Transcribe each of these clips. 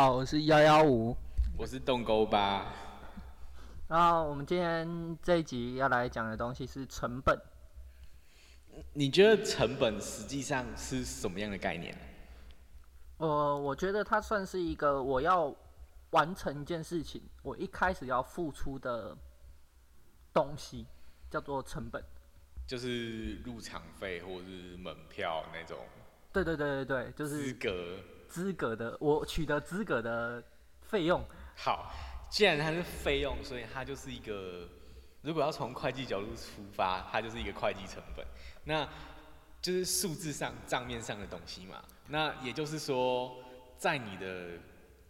好，我是幺幺五。我是洞沟吧。然后我们今天这一集要来讲的东西是成本。你觉得成本实际上是什么样的概念？呃，我觉得它算是一个我要完成一件事情，我一开始要付出的东西，叫做成本。就是入场费或是门票那种。对对对对对，就是资格资格的，我取得资格的费用。好，既然它是费用，所以它就是一个，如果要从会计角度出发，它就是一个会计成本。那就是数字上账面上的东西嘛。那也就是说，在你的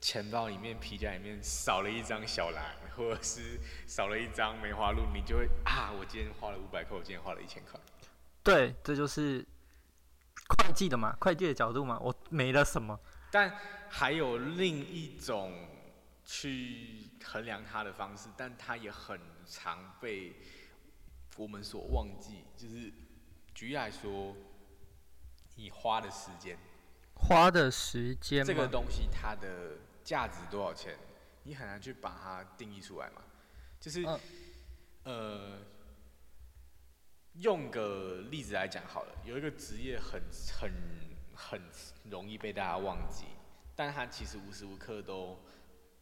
钱包里面、皮夹里面少了一张小蓝，或者是少了一张梅花鹿，你就会啊，我今天花了五百块，我今天花了一千块。对，这就是会计的嘛，会计的角度嘛，我没了什么。但还有另一种去衡量它的方式，但它也很常被我们所忘记，就是举例来说，你花的时间，花的时间这个东西它的价值多少钱，你很难去把它定义出来嘛。就是，呃，用个例子来讲好了，有一个职业很很很容易被大家忘记，但他其实无时无刻都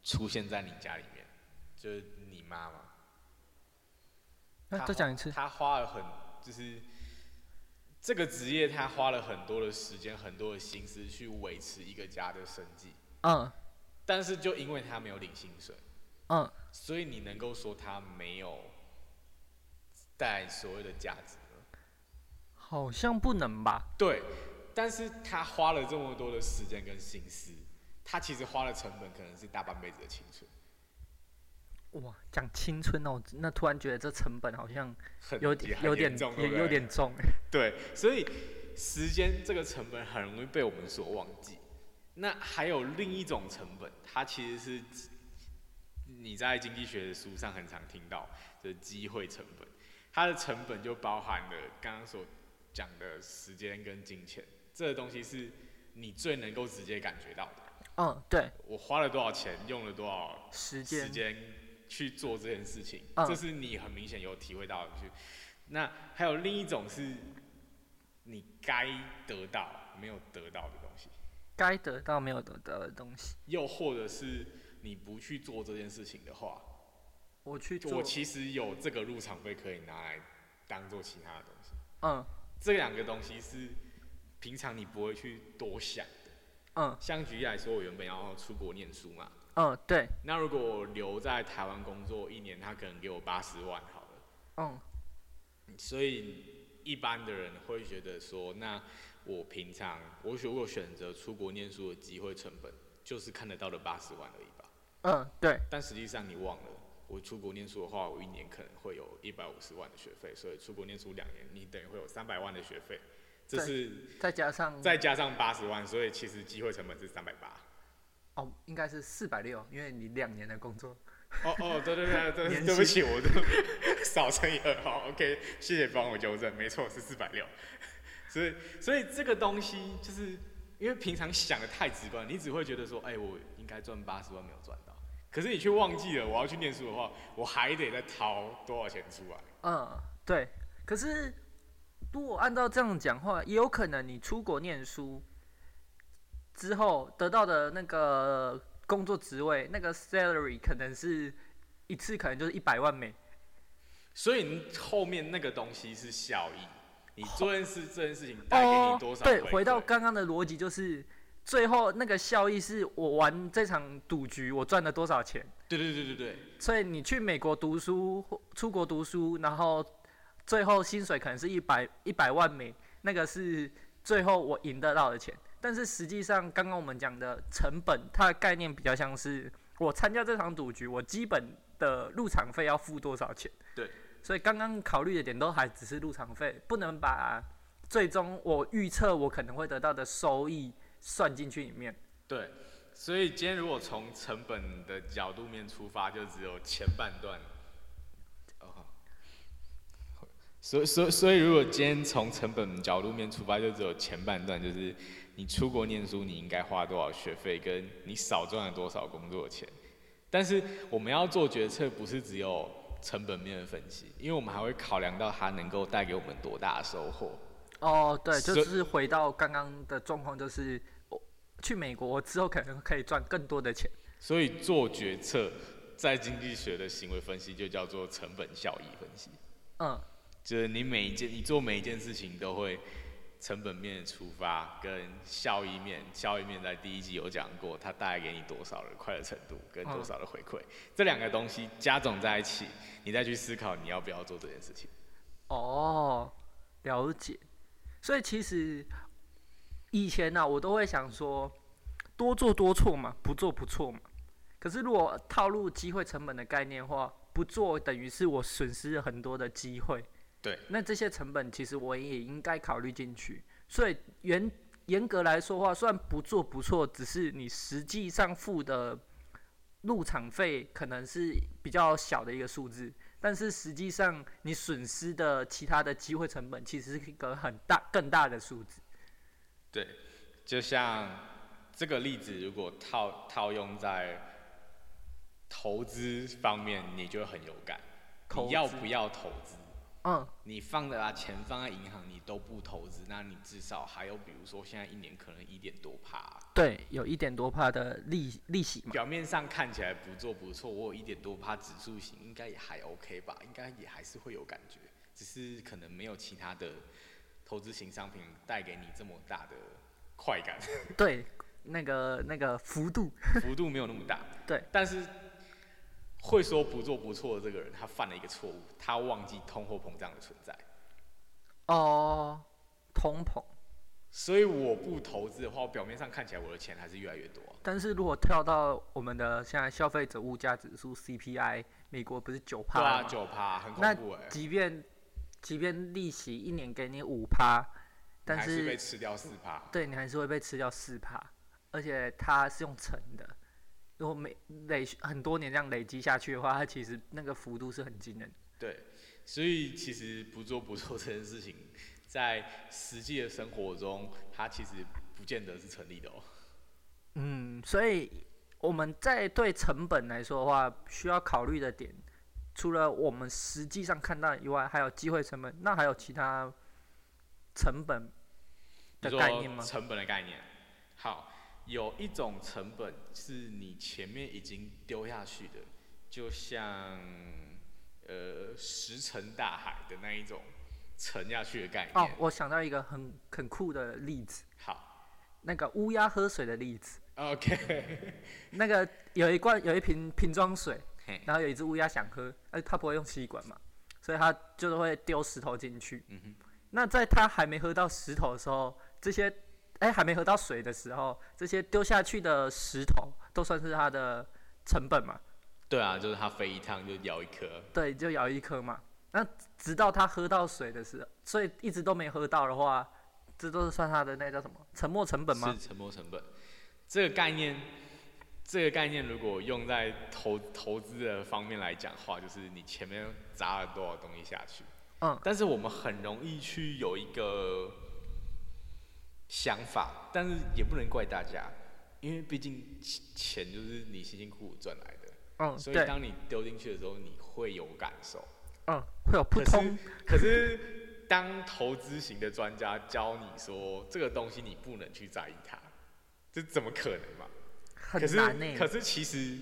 出现在你家里面，就是你妈妈。那再讲一次。他花了很，就是这个职业，他花了很多的时间、很多的心思去维持一个家的生计。嗯。但是就因为他没有领薪水。嗯。所以你能够说他没有带所谓的价值吗？好像不能吧。对，但是他花了这么多的时间跟心思，他其实花了成本可能是大半辈子的青春。哇，讲青春哦，那突然觉得这成本好像有点有点也有点重。对，所以时间这个成本很容易被我们所忘记。那还有另一种成本，它其实是你在经济学的书上很常听到就是机会成本。它的成本就包含了刚刚所讲的时间跟金钱，这个东西是你最能够直接感觉到的。嗯，对。我花了多少钱，用了多少时间。时间。去做这件事情，这是你很明显有体会到的。去，那还有另一种是，你该得到没有得到的东西。该得到没有得到的东西。又或者是你不去做这件事情的话，我去做。我其实有这个入场费可以拿来当做其他的东西。嗯。这两个东西是平常你不会去多想的。嗯。像举例来说，我原本要出国念书嘛。嗯，对。那如果我留在台湾工作一年，他可能给我八十万好了。嗯。所以一般的人会觉得说，那我平常我如果选择出国念书的机会成本，就是看得到的八十万而已吧。嗯，对。但实际上你忘了，我出国念书的话，我一年可能会有一百五十万的学费，所以出国念书两年，你等于会有三百万的学费。这是再加上再加上八十万，所以其实机会成本是三百八。哦，应该是四百六，因为你两年的工作。哦哦，对对对对，对不起，我都 少乘以二，好，OK，谢谢帮我纠正，没错是四百六。所以所以这个东西就是因为平常想的太直观，你只会觉得说，哎，我应该赚八十万没有赚到，可是你却忘记了，我要去念书的话，我还得再掏多少钱出来。嗯，对。可是如果按照这样讲话，也有可能你出国念书。之后得到的那个工作职位，那个 salary 可能是一次可能就是一百万美，所以你后面那个东西是效益，你做件事这件事情带给你多少？对，回到刚刚的逻辑就是，最后那个效益是我玩这场赌局我赚了多少钱？对对对对对。所以你去美国读书，出国读书，然后最后薪水可能是一百一百万美，那个是最后我赢得到的钱。但是实际上，刚刚我们讲的成本，它的概念比较像是我参加这场赌局，我基本的入场费要付多少钱？对。所以刚刚考虑的点都还只是入场费，不能把最终我预测我可能会得到的收益算进去里面。对。所以今天如果从成本的角度面出发，就只有前半段。哦。所以所以所以，如果今天从成本角度面出发，就只有前半段，就是你出国念书，你应该花多少学费，跟你少赚了多少工作钱。但是我们要做决策，不是只有成本面的分析，因为我们还会考量到它能够带给我们多大的收获。哦，对，就是回到刚刚的状况，就是我去美国之后可能可以赚更多的钱。所以做决策，在经济学的行为分析就叫做成本效益分析。嗯，就是你每一件，你做每一件事情都会成本面出发，跟效益面，效益面在第一集有讲过，它带给你多少的快乐程度，跟多少的回馈，这两个东西加总在一起，你再去思考你要不要做这件事情。哦，了解。所以其实以前呢、我都会想说，多做多错嘛，不做不错嘛。可是如果套入机会成本的概念的话，不做等于是我损失了很多的机会。对。那这些成本其实我也应该考虑进去。所以严严格来说的话，虽然不做不错，只是你实际上付的入场费可能是比较小的一个数字，但是实际上你损失的其他的机会成本其实是一个很大更大的数字。对，就像这个例子，如果套套用在投资方面，你就会很有感。你要不要投资？嗯，你放的啊钱放在银行，你都不投资，那你至少还有，比如说现在一年可能一点多趴，对，有一点多帕的利利息嘛。表面上看起来不做不错，我有一点多趴指数型，应该也还 OK 吧，应该也还是会有感觉，只是可能没有其他的投资型商品带给你这么大的快感，对，那个那个幅度，幅度没有那么大。对，但是会说不做不错的这个人，他犯了一个错误，他忘记通货膨胀的存在。哦，通膨。所以我不投资的话，我表面上看起来我的钱还是越来越多啊、但是如果跳到我们的现在消费者物价指数 CPI，美国不是九对啊，趴吗？九趴很恐怖哎、即便即便利息一年给你五趴，但还是被吃掉四趴。对你还是会被吃掉四趴，而且它是用乘的。如果每累很多年这样累积下去的话，它其实那个幅度是很惊人的。对，所以其实不做不做 这件事情，在实际的生活中，它其实不见得是成立的哦。嗯，所以我们在对成本来说的话，需要考虑的点，除了我们实际上看到以外，还有机会成本，那还有其他成本的概念吗？成本的概念。好，有一种成本是你前面已经丢下去的，就像呃石沉大海的那一种沉下去的概念。哦，我想到一个很很酷的例子，好那个乌鸦喝水的例子。，OK，那个有一罐有一瓶瓶装水，然后有一只乌鸦想喝，呃，它不会用吸管嘛，所以它就是会丢石头进去。嗯哼，那在它还没喝到石头的时候，这些哎、还没喝到水的时候，这些丢下去的石头都算是它的成本嘛？对啊，就是它飞一趟就咬一颗。对，就咬一颗嘛。那直到它喝到水的时候，所以一直都没喝到的话，这都是算它的那叫什么沉没成本吗？是沉没成本。这个概念，这个概念如果用在投投资的方面来讲的话，就是你前面砸了多少东西下去。嗯，但是我们很容易去有一个想法，但是也不能怪大家，因为毕竟钱就是你辛辛苦苦赚来的，嗯，所以，当你丢进去的时候，你会有感受。嗯，会有扑可是通，可是当投资型的专家教你说这个东西你不能去在意它，这怎么可能嘛？很可是难呢、可是其实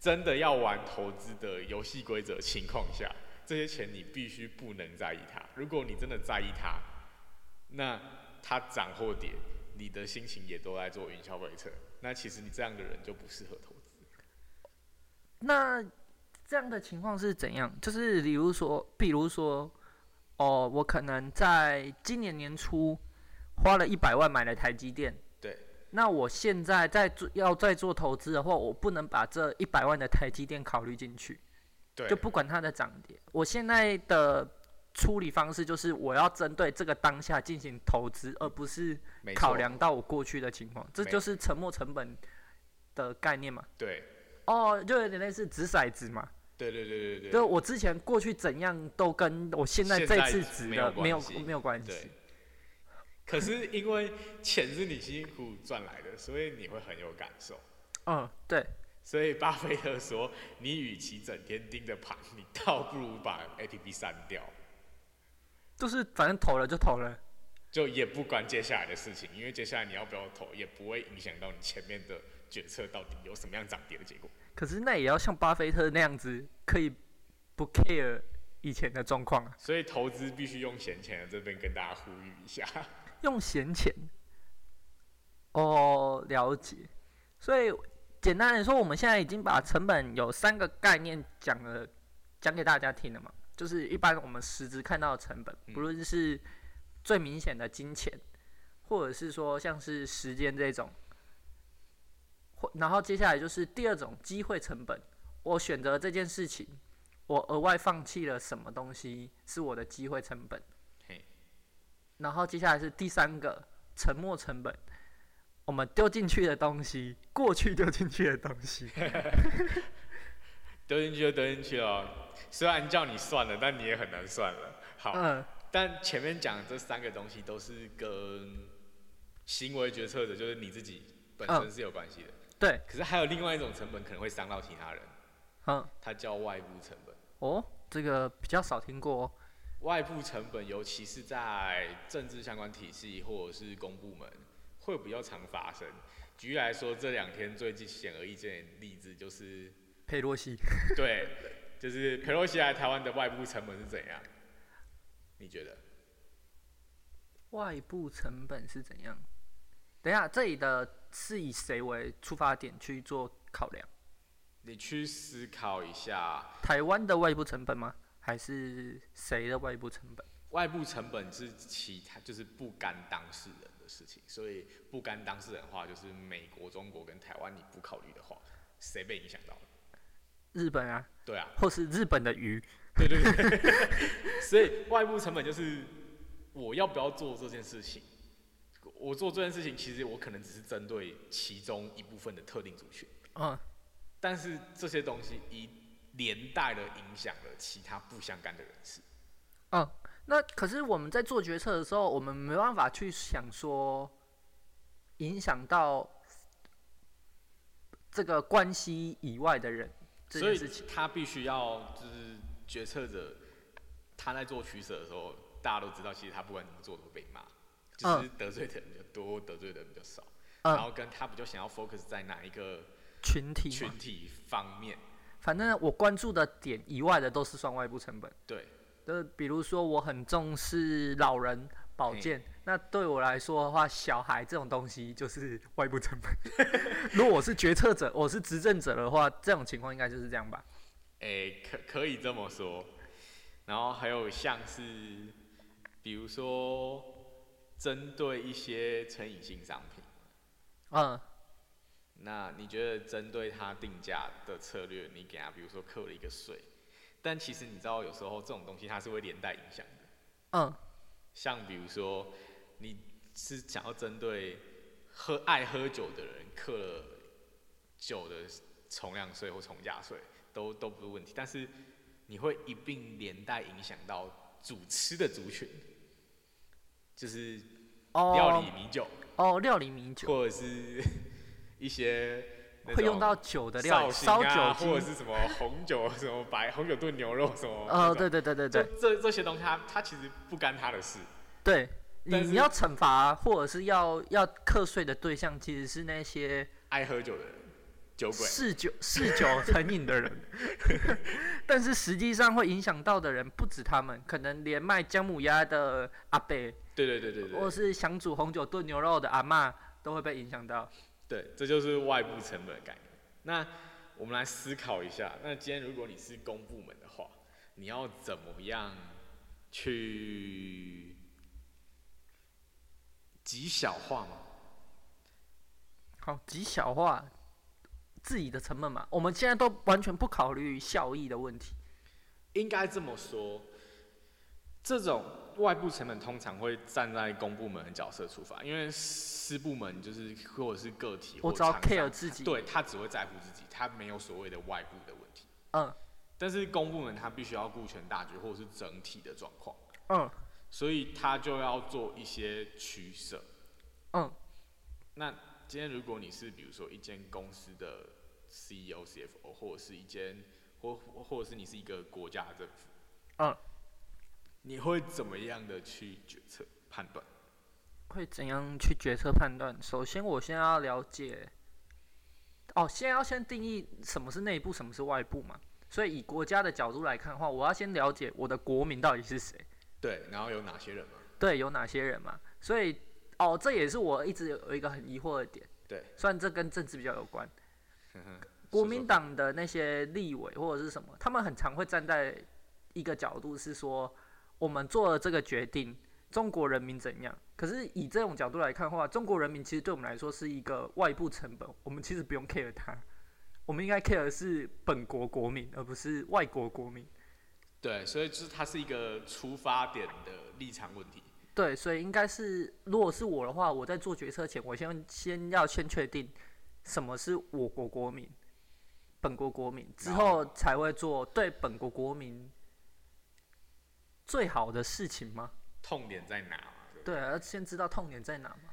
真的要玩投资的游戏规则情况下，这些钱你必须不能在意它。如果你真的在意它，那它涨或跌，你的心情也都在做云霄飞车。那其实你这样的人就不适合投资。那这样的情况是怎样？就是比如说，比如说，哦，我可能在今年年初花了一百万买了台积电，对。那我现在在做要再做投资的话，我不能把这一百万的台积电考虑进去，对就不管它的涨跌。我现在的处理方式就是我要针对这个当下进行投资，而不是考量到我过去的情况。这就是沉没成本的概念嘛。对哦，就有点类似掷骰子嘛。对对对对对就对，我之前过去怎样都跟我现在这次值的没有没有关系对。可是因为钱是你辛辛苦苦赚来的，所以你会很有感受。嗯，对，所以巴菲特说，你与其整天盯着盘，你倒不如把 APP 删掉，就是反正投了就投了。就也不管接下来的事情，因为接下来你要不要投，也不会影响到你前面的决策到底有什么样涨跌的结果。可是那也要像巴菲特那样子，可以不 care 以前的状况啊，所以投资必须用闲钱，这边跟大家呼吁一下。用闲钱。哦，了解。所以简单来说，我们现在已经把成本有三个概念讲了，讲给大家听了嘛。就是一般我们实质看到的成本，不论是最明显的金钱，或者是说像是时间这种，或然后接下来就是第二种机会成本。我选择这件事情，我额外放弃了什么东西是我的机会成本嘿。然后接下来是第三个沉没成本，我们丢进去的东西，过去丢进去的东西。丢进去就丢进去了，虽然叫你算了，但你也很难算了。好，嗯，但前面讲的这三个东西都是跟行为决策者，就是你自己本身嗯是有关系的。对，可是还有另外一种成本可能会伤到其他人，嗯，它叫外部成本。哦，这个比较少听过、哦。外部成本，尤其是在政治相关体系或者是公部门，会比较常发生。举例来说，这两天最近显而易见的例子就是，佩洛西，对，就是佩洛西来台湾的外部成本是怎样？你觉得？外部成本是怎样？等一下，这里的是以谁为出发点去做考量？你去思考一下，台湾的外部成本吗？还是谁的外部成本？外部成本是其他就是不干当事人的事情，所以不干当事人的话，就是美国、中国跟台湾，你不考虑的话，谁被影响到了？日本啊，对啊，或是日本的鱼？对对对，所以外部成本就是我要不要做这件事情。我做这件事情，其实我可能只是针对其中一部分的特定族群，嗯，但是这些东西一连带的影响了其他不相干的人士。嗯，那可是我们在做决策的时候，我们没办法去想说影响到这个关系以外的人这所以。他必须要就是决策者，他在做取舍的时候，大家都知道，其实他不管怎么做都会被骂，就是得罪的人比较多，得罪的人比较少。嗯然后跟他比较想要 focus 在哪一个群体群，体方面，反正我关注的点以外的都是算外部成本。对，呃，比如说我很重视老人保健，那对我来说的话，小孩这种东西就是外部成本。如果我是决策者，我是执政者的话，这种情况应该就是这样吧？诶、可可以这么说。然后还有像是，比如说针对一些成瘾性商品，嗯，那你觉得针对它定价的策略，你给它比如说扣了一个税，但其实你知道有时候这种东西它是会连带影响的。嗯，像比如说，你是想要针对喝爱喝酒的人克了酒的重量税或重价税，都都不是问题，但是你会一并连带影响到主吃的族群，就是哦，料理米酒，哦，料理米酒或者是 一些会用到酒的料理，烧酒。或者是什么红酒，什么白红酒炖牛肉什么，呃，对对对对对这这些东西它，它其实不干他的事。对，你你要惩罚或者是要要课税的对象，其实是那些爱喝酒的人，酒鬼。嗜酒嗜酒成瘾的人 但是实际上会影响到的人不止他们，可能连卖姜母鸭的阿伯，对对对对或，是想煮红酒炖牛肉的阿妈都会被影响到。对，这就是外部成本的概念。那我们来思考一下，那今天如果你是公部门的话，你要怎么样去极小化吗？好，极小化自己的成本嘛，我们现在都完全不考虑效益的问题。应该这么说，这种外部成本通常会站在公部门的角色出发，因为私部门就是或者是个体，我只要 care 自己，对他只会在乎自己，他没有所谓的外部的问题。嗯，但是公部门他必须要顾全大局或者是整体的状况，嗯所以他就要做一些取舍。嗯那今天如果你是比如说一间公司的 CEO、CFO，或者是一间或或者是你是一个国家的政府，嗯，你会怎么样的去决策判断？会怎样去决策判断？首先，我先要了解，哦，先要先定义什么是内部，什么是外部嘛。所以以国家的角度来看的话，我要先了解我的国民到底是谁，对，然后有哪些人嘛？对，有哪些人嘛。所以，哦，这也是我一直有一个很疑惑的点。对，虽然这跟政治比较有关，呵呵国民党的那些立委或者是什么，他们很常会站在一个角度是说，我们做了这个决定，中国人民怎样？可是以这种角度来看的话，中国人民其实对我们来说是一个外部成本，我们其实不用 care 他，我们应该 care 的是本国国民，而不是外国国民。对，所以就是它是一个出发点的立场问题。对，所以应该是，如果是我的话，我在做决策前，我先先要先确定什么是我国国民，本国国民，之后才会做对本国国民最好的事情吗？痛点在哪嘛？对要先知道痛点在哪嘛。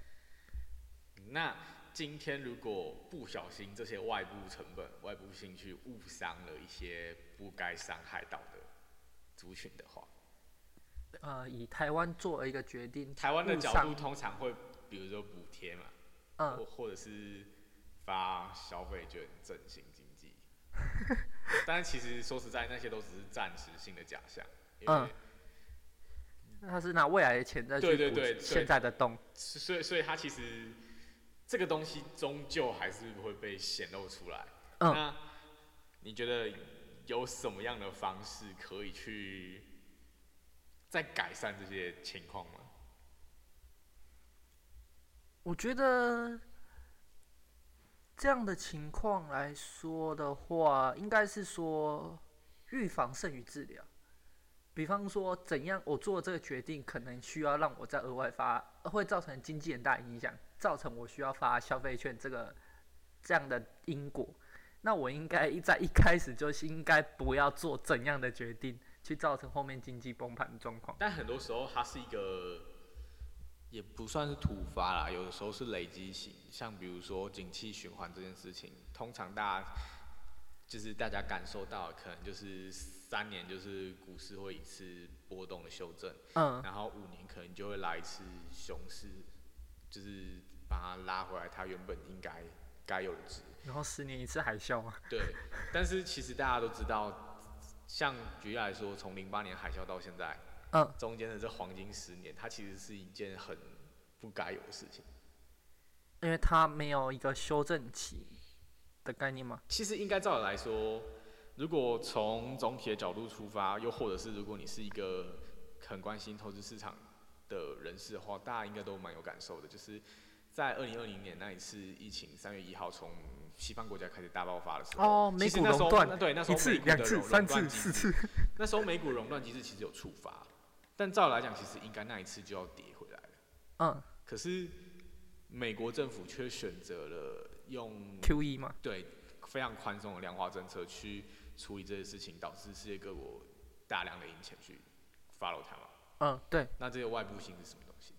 那今天如果不小心这些外部成本、外部兴趣误伤了一些不该伤害到的族群的话，呃，以台湾做了一个决定，台湾的角度通常会比如说补贴嘛，嗯或或者是发消费券振兴经济。但是其实说实在，那些都只是暂时性的假象，因为嗯他是拿未来的钱再去补对对对对现在的洞。所以所以他其实这个东西终究还是会被显露出来。嗯那你觉得有什么样的方式可以去再改善这些情况吗？我觉得这样的情况来说的话，应该是说预防胜于治疗。比方说，怎样我做这个决定，可能需要让我再额外发，会造成经济很大影响，造成我需要发消费券这个这样的因果。那我应该在一开始就是应该不要做怎样的决定，去造成后面经济崩盘的状况。但很多时候它是一个，也不算是突发啦，有的时候是累积型。像比如说景气循环这件事情，通常大家就是大家感受到，可能就是三年就是股市会一次波动的修正，嗯，然后五年可能就会来一次熊市，就是把它拉回来它原本应该该有的值。然后十年一次海啸啊。对，但是其实大家都知道，像举例来说，从零八年海啸到现在，嗯，中间的这黄金十年，它其实是一件很不该有的事情。因为它没有一个修正期的概念嘛。其实应该照理来说，如果从总体的角度出发，又或者是如果你是一个很关心投资市场的人士的话，大家应该都蛮有感受的，就是在二零二零年那一次疫情三月一号从西方国家开始大爆发的时候，哦，美股熔断对那时候一次、两次、三次、四次。那时候美股熔断机制其实有触发，但照来讲，其实应该那一次就要跌回来了。嗯可是美国政府却选择了用，QE 吗。对非常宽松的量化政策去处理这些事情，导致世界各国大量的银钱去 follow 它嘛。嗯，对。那这个外部性是什么东西？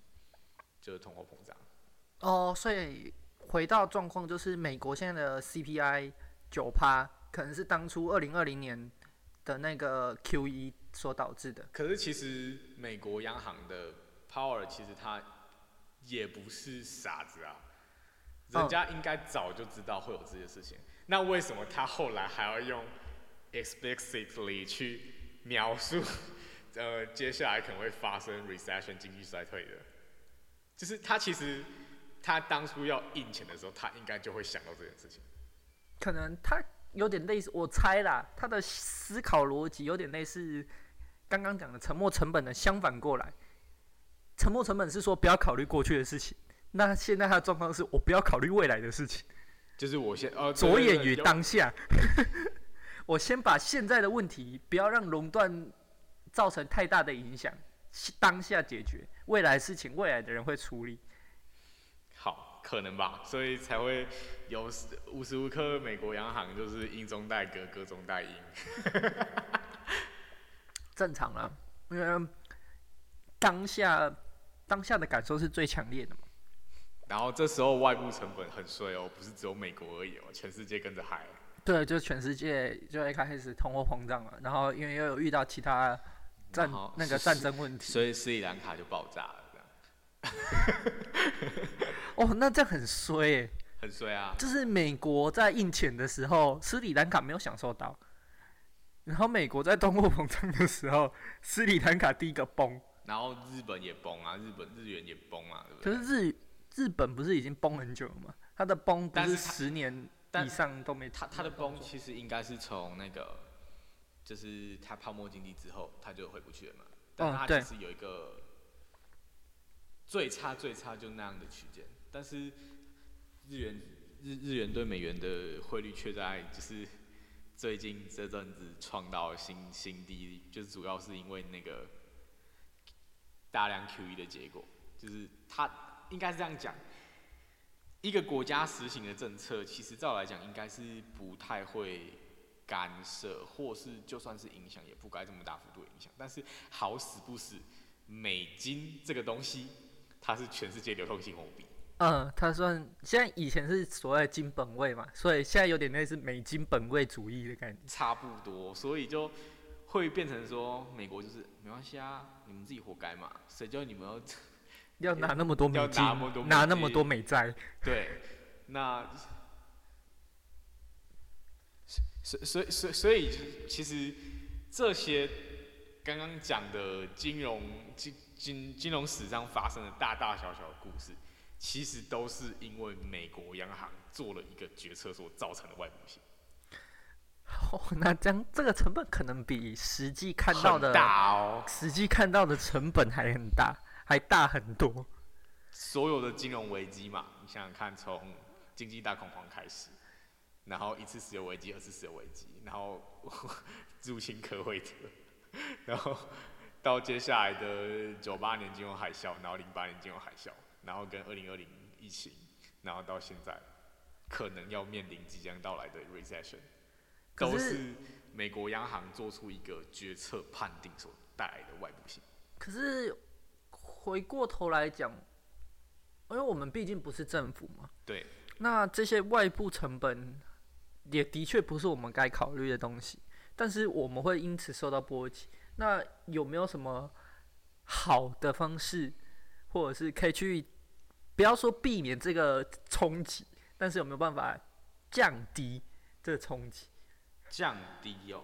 就是通货膨胀。哦，所以回到状况，就是美国现在的 CPI 九趴，可能是当初二零二零年的那个 QE 所导致的。可是其实美国央行的 power 其实他也不是傻子啊，人嗯家应该早就知道会有这些事情。那为什么他后来还要用 explicitly 去描述，呃，接下来可能会发生 recession 经济衰退的？就是他其实他当初要印钱的时候，他应该就会想到这件事情。可能他有点类似，我猜啦，他的思考逻辑有点类似刚刚讲的沉没成本的相反过来。沉没成本是说不要考虑过去的事情，那现在他的状况是我不要考虑未来的事情。就是我先呃着眼于当下。我先把现在的问题不要让垄断造成太大的影响，当下解决，未来事情未来的人会处理。好，可能吧，所以才会有时无时无刻美国央行就是英中带歌，歌中带英。正常啦，因为当下当下的感受是最强烈的嘛。然后这时候外部成本很衰哦，不是只有美国而已哦，全世界跟着嗨。对，就全世界就一开始通货膨胀了，然后因为又有遇到其他战那个战争问题，所以斯里兰卡就爆炸了，这样 哦，那这样很衰耶。很衰啊。就是美国在印钱的时候，斯里兰卡没有享受到，然后美国在通货膨胀的时候，斯里兰卡第一个崩。然后日本也崩啊，日本日元也崩啊，对不可对？是日日本不是已经崩很久了吗？它的崩不是但是它十年但以上都没它它的崩其实应该是从那个，就是它泡沫经济之后，它就回不去了嘛。但是它对其实有一个最差最差就那样的区间，但是日元日日元对美元的汇率却在就是最近这阵子创到新新低，就是主要是因为那个大量 QE 的结果，就是它应该是这样讲。一个国家实行的政策，其实照来讲应该是不太会干涉，或是就算是影响，也不该这么大幅度影响。但是好死不死，美金这个东西，它是全世界流通性货币。嗯，他算现在以前是所谓金本位嘛，所以现在有点类似美金本位主义的感觉。差不多，所以就会变成说，美国就是没关系啊，你们自己活该嘛，谁叫你们要 要拿那么多美要金，拿那么多美拿那么多美债，对，那所所以所以所以其实这些刚刚讲的金融金金金融史上发生的大大小小的故事，其实都是因为美国央行做了一个决策所造成的外部性。哦，那这样这个成本可能比实际看到的大哦，实际看到的成本还很大，还大很多。所有的金融危机嘛，你想想看，从经济大恐慌开始，然后一次石油危机，二次石油危机，然后 入侵科威特，然后到接下来的九八年金融海啸，然后零八年金融海啸，然后跟二零二零疫情，然后到现在可能要面临即将到来的 recession，都是美国央行做出一个决策判定所带来的外部性。可是回过头来讲，因为我们毕竟不是政府嘛，对，那这些外部成本也的确不是我们该考虑的东西，但是我们会因此受到波及。那有没有什么好的方式，或者是可以去不要说避免这个冲击，但是有没有办法降低这个冲击？降低哦。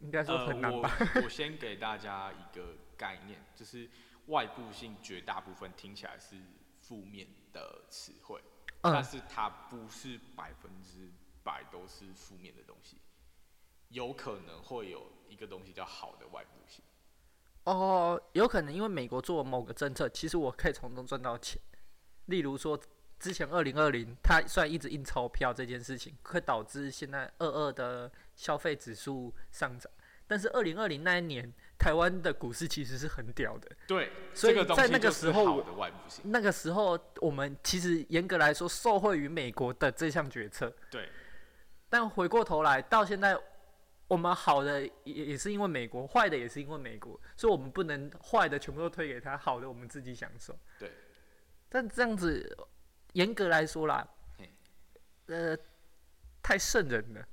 应该说很难吧？呃、我 我先给大家一个概念，就是外部性绝大部分听起来是负面的词汇，但嗯，是它不是百分之百都是负面的东西，有可能会有一个东西叫好的外部性。哦，有可能因为美国做某个政策，其实我可以从中赚到钱。例如说，之前二零二零，它虽然一直印钞票这件事情，会导致现在二二的消费指数上涨，但是二零二零那一年，台湾的股市其实是很屌的。对，所以在那个时候。那个时候，我们其实严格来说受惠于美国的这项决策，对，但回过头来到现在，我们好的也也是因为美国，坏的也是因为美国，所以我们不能坏的全部都推给他，好的我们自己享受。对。但这样子，严格来说啦，呃，太圣人了，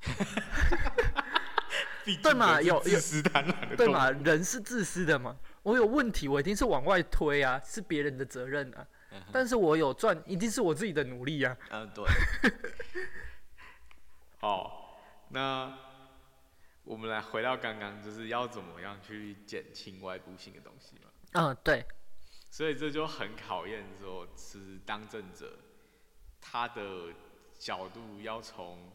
对嘛有有自私贪婪的对嘛？人是自私的嘛，我有问题，我一定是往外推啊，是别人的责任啊。嗯但是我有赚，一定是我自己的努力啊。嗯，对。哦，那我们来回到刚刚，就是要怎么样去减轻外部性的东西嘛。嗯，对，所以这就很考验说，是当政者他的角度要从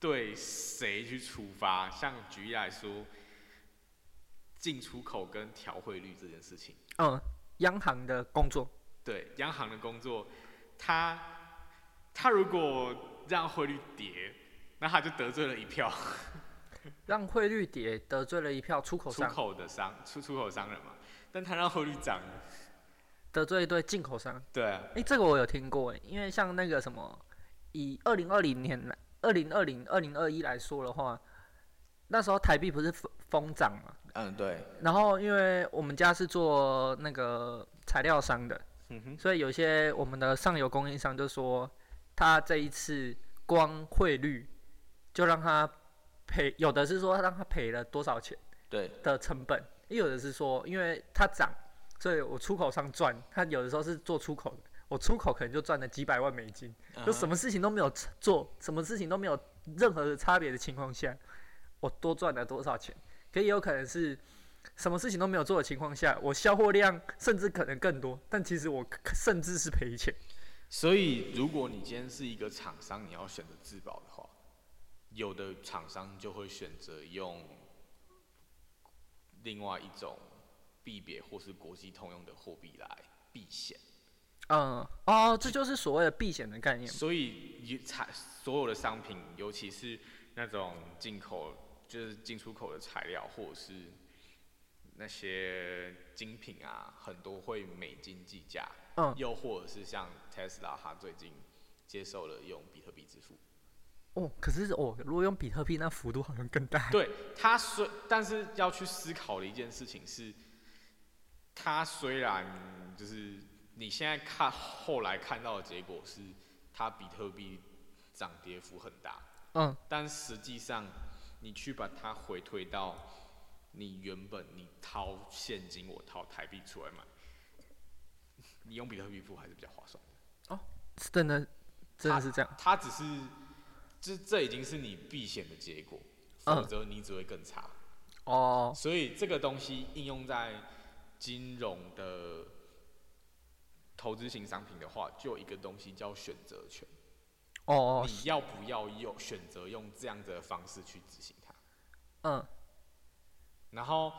对谁去出发。像举例来说，进出口跟调汇率这件事情，嗯，央行的工作，对央行的工作，他他如果让汇率跌，那他就得罪了一票 让汇率跌，得罪了一票出口出商。口的商出出口商人嘛。但他让汇率涨，得罪一堆进口商。对啊，诶，这个我有听过诶，因为像那个什么，以二零二零年来、二零二零、二零二一来说的话，那时候台币不是疯疯涨嘛，嗯对，然后因为我们家是做那个材料商的，嗯哼，所以有些我们的上游供应商就说，他这一次光汇率就让他赔，有的是说让他赔了多少钱对，的成本，也有的是说因为它涨，所以我出口商赚，他有的时候是做出口的，我出口可能就赚了几百万美金，就什么？事情都没有做，什么事情都没有任何的差别的情况下，我多赚了多少钱？可也有可能是什么事情都没有做的情况下，我销货量甚至可能更多，但其实我甚至是赔钱。所以如果你今天是一个厂商，你要选择自保的话，有的厂商就会选择用另外一种币别或是国际通用的货币来避险。嗯，哦，这就是所谓的避险的概念。所以一材所有的商品，尤其是那种进口，就是进出口的材料，或者是那些精品啊，很多会美金计价，嗯，又或者是像 Tesla，它最近接受了用比特币支付。哦，可是哦，如果用比特币，那幅度好像更大。对，它虽但是要去思考的一件事情是，它虽然就是你现在看后来看到的结果是，它比特币涨跌幅很大，嗯，但实际上你去把它回推到你原本你掏现金，我掏台币出来买，你用比特币付还是比较划算的。是真的，真的是这样。它只是，这这已经是你避险的结果，嗯否则你只会更差。哦，所以这个东西应用在金融的投资型商品的话，就有一个东西叫选择权。哦，你要不要用选择用这样子的方式去执行它？嗯，然后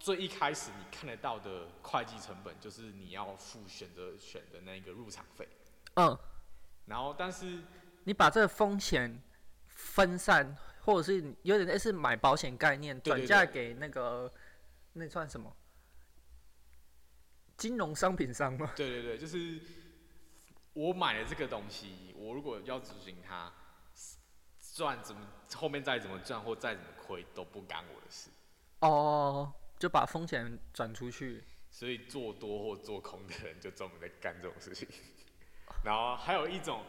最一开始你看得到的会计成本，就是你要付选择权的那个入场费。嗯，然后但是你把这个风险分散，或者是有点类似买保险概念，转嫁给那个那算什么？金融商品商吗？对对对，就是我买了这个东西，我如果要执行它，赚怎么后面再怎么赚或再怎么亏都不干我的事。哦，就把风险转出去。所以做多或做空的人就专门在干这种事情。然后还有一种，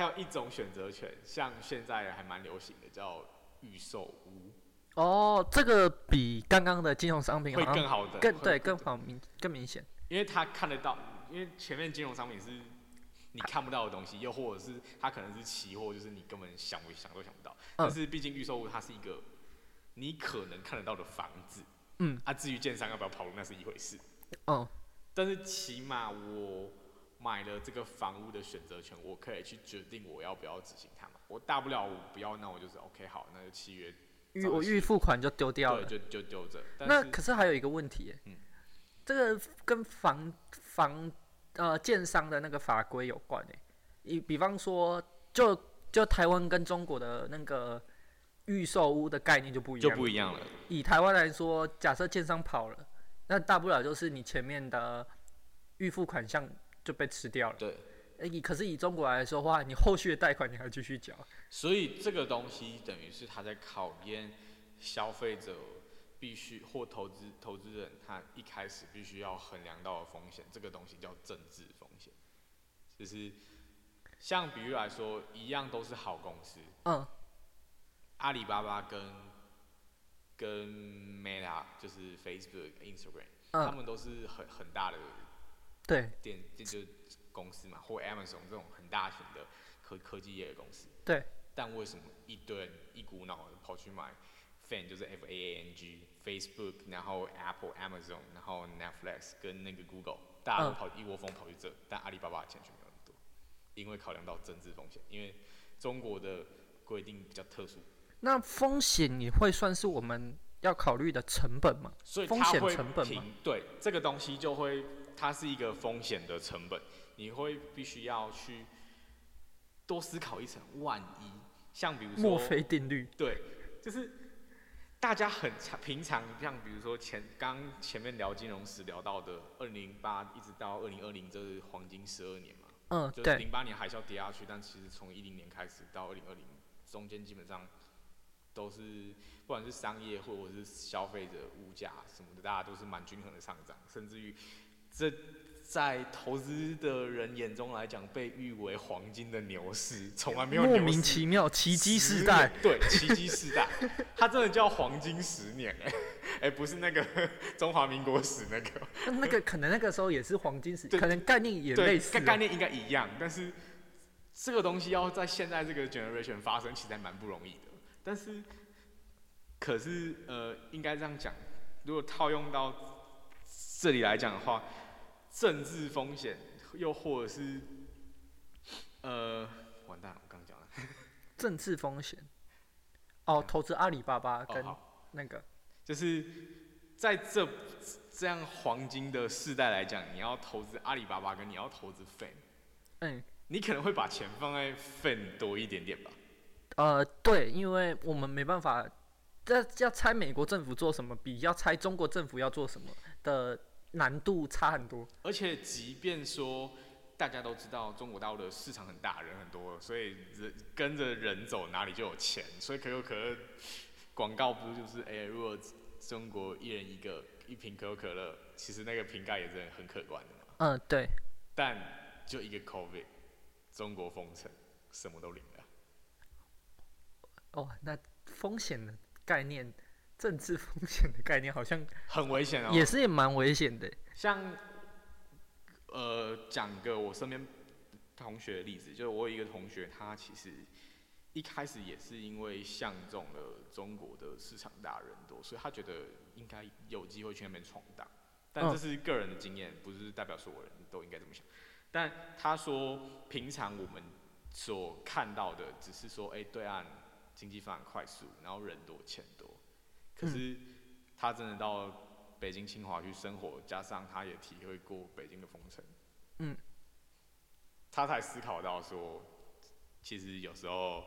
还有一种选择权，像现在还蛮流行的，叫预售屋，哦，这个比刚刚的金融商品会更好的，更对更好明更明显。因为他看得到，因为前面金融商品是你看不到的东西，又或者是它可能是期货，就是你根本想不想都想不到。但是毕竟预售屋它是一个你可能看得到的房子，嗯，啊，至于建商要不要跑路那是一回事，嗯，但是起码我买了这个房屋的选择权，我可以去决定我要不要执行它嘛。我大不了我不要，那我就是 OK 好，那就契约预我预付款就丢掉了。对，就就丢着。那可是还有一个问题，嗯这个跟房房呃建商的那个法规有关诶。以比方说，就就台湾跟中国的那个预售屋的概念就不一样就。不一样了。以台湾来说，假设建商跑了，那大不了就是你前面的预付款项就被吃掉了。对，诶以可是以中国来说的话，你后续的贷款你还继续缴。所以这个东西等于是他在考验消费者必须或投资投资人他一开始必须要衡量到的风险，这个东西叫政治风险，就是像比喻来说，一样都是好公司，嗯，阿里巴巴跟跟 Meta 就是 Facebook、Instagram，、嗯他们都是很很大的对。电这就是公司嘛，或 Amazon 这种很大型的科科技业的公司。对，但为什么一堆人一股脑的跑去买 Fan 就是 F A A N G Facebook，然后 Apple、Amazon，然后 Netflix 跟那个 Google，大家都嗯跑、一窝蜂跑去这，但阿里巴巴的钱却没有那么多，因为考量到政治风险，因为中国的规定比较特殊，那风险也会算是我们要考虑的成本吗？所以风险会成本吗？对这个东西就会，它是一个风险的成本，你会必须要去多思考一层，万一像比如说墨菲定律。对，就是大家很常平常像比如说前刚前面聊金融时聊到的，二零零八一直到二零二零，这是黄金十二年嘛，嗯，就是对，零八年海啸跌下去，但其实从一零年开始到二零二零中间基本上都是不管是商业或者是消费者物价什么的，大家都是蛮均衡的上涨，甚至于这在投资的人眼中来讲，被誉为黄金的牛市，从来没有莫名其妙，奇迹十时代，对，奇迹时代，它真的叫黄金十年哎、哎、不是那个 中华民国史那个，那那个可能那个时候也是黄金时，对可能概念也对类，概念应该一样，但是这个东西要在现在这个 generation 发生，其实还蛮不容易的。但是，可是呃，应该这样讲，如果套用到这里来讲的话，政治风险又或者是呃，完蛋了，我刚刚讲了，政治风险。哦，投资阿里巴巴跟。那个，就是在这这样黄金的世代来讲，你要投资阿里巴巴跟你要投资 Fan，嗯，你可能会把钱放在 Fan 多一点点吧。呃，对，因为我们没办法，这要猜美国政府做什么，比要猜中国政府要做什么的难度差很多。而且即便说大家都知道中国大陆的市场很大，人很多，所以人跟着人走哪里就有钱，所以可口可乐广告不是就是哎、如果中国一人一个一瓶可口可乐，其实那个瓶盖也是很可观的嘛。嗯，对，但就一个 COVID，中国封城，什么都零了。哦，那风险的概念，政治风险的概念好像很危险哦。也是也蛮危险的。像，呃，讲个我身边同学的例子，就是我有一个同学，他其实一开始也是因为相中了中国的市场大人多，所以他觉得应该有机会去那边闯荡。但这嗯是个人的经验，不是代表所有人都应该这么想。但他说，平常我们所看到的只是说，哎、对岸经济发展快速，然后人多钱多。可是他真的到北京、清华去生活，加上他也体会过北京的风尘，嗯，他才思考到说，其实有时候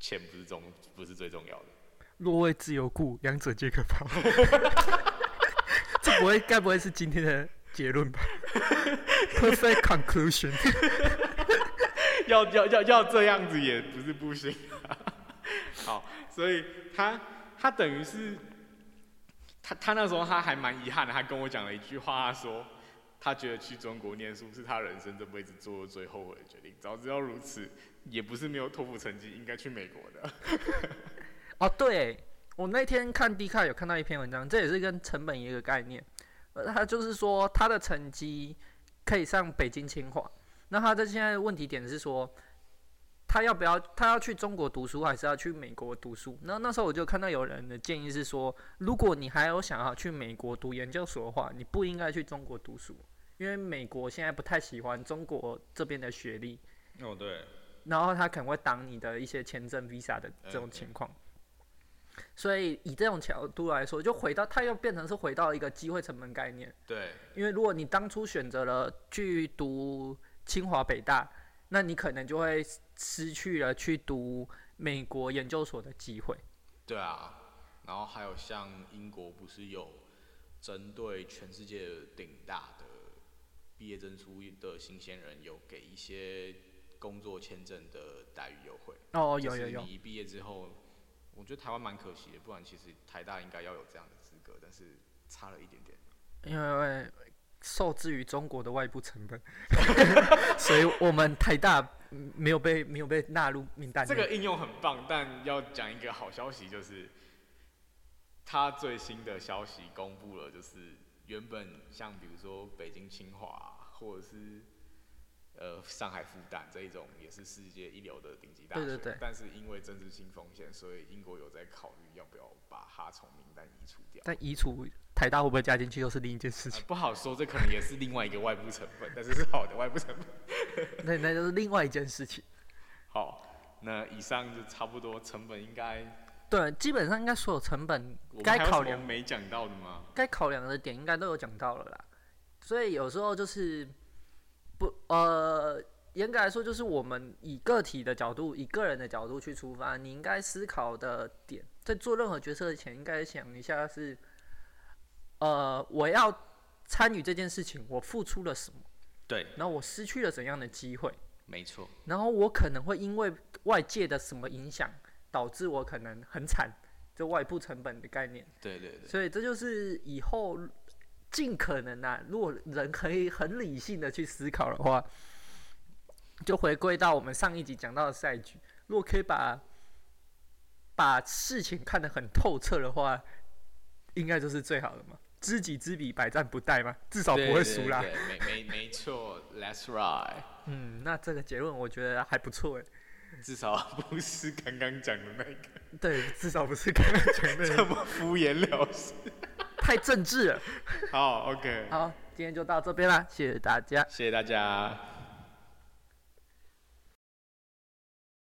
钱不是重，不是最重要的。若为自由故，两者皆可抛。这不会，该不会是今天的结论吧？Perfect conclusion。要要要要这样子也不是不行。好，所以他他等于是他他那时候他还蛮遗憾的，他跟我讲了一句话，他说他觉得去中国念书是他人生这辈子做的最后悔的决定。早知道如此，也不是没有托福成绩，应该去美国的。哦，对，我那天看 D 卡有看到一篇文章，这也是跟成本一个概念。他就是说他的成绩可以上北京清华，那他的现在问题点是说，他要不要他要去中国读书，还是要去美国读书？那那时候我就看到有人的建议是说，如果你还有想要去美国读研究所的话，你不应该去中国读书，因为美国现在不太喜欢中国这边的学历。哦，对，然后他可能会挡你的一些签证、visa 的这种嗯情况。所以以这种角度来说，就回到它又变成是回到一个机会成本概念。对，因为如果你当初选择了去读清华、北大，那你可能就会失去了去读美国研究所的机会。对啊。然后还有像英国不是有针对全世界顶大的毕业证书的新鲜人，有给一些工作签证的待遇优惠。哦，有有就是有，你一毕业之后，我觉得台湾蛮可惜的，不然其实台大应该要有这样的资格，但是差了一点点。因为受制于中国的外部成本，所以我们台大嗯没有被没有被纳入名单。这个应用很棒，但要讲一个好消息，就是他最新的消息公布了，就是原本像比如说北京清华或者是呃上海复旦这一种也是世界一流的顶级大学，对对对但是因为政治性风险，所以英国有在考虑要不要把它从名单移除掉。但移除台大会不会加进去，又是另一件事呃情。不好说，这可能也是另外一个外部成本，但是是好的外部成本。那那就是另外一件事情。好，那以上就差不多，成本应该对，基本上应该所有成本该考量、没讲到的吗？该考量的点应该都有讲到了啦。所以有时候就是不呃，严格来说，就是我们以个体的角度、以个人的角度去出发，你应该思考的点，在做任何决策前，应该想一下是，呃，我要参与这件事情，我付出了什么，对，然后我失去了怎样的机会，没错，然后我可能会因为外界的什么影响，导致我可能很惨，就外部成本的概念。对对对，所以这就是以后尽可能啊，如果人可以很理性的去思考的话，就回归到我们上一集讲到的赛局，如果可以把把事情看得很透彻的话，应该就是最好的嘛。知己知彼，百战不殆嘛，至少不会输啦。对，没没没错，That's right。嗯，那这个结论我觉得还不错诶。至少不是刚刚讲的那个。对，至少不是刚刚讲的 这么敷衍了事，太政治了。好，OK。好，今天就到这边啦，谢谢大家。谢谢大家。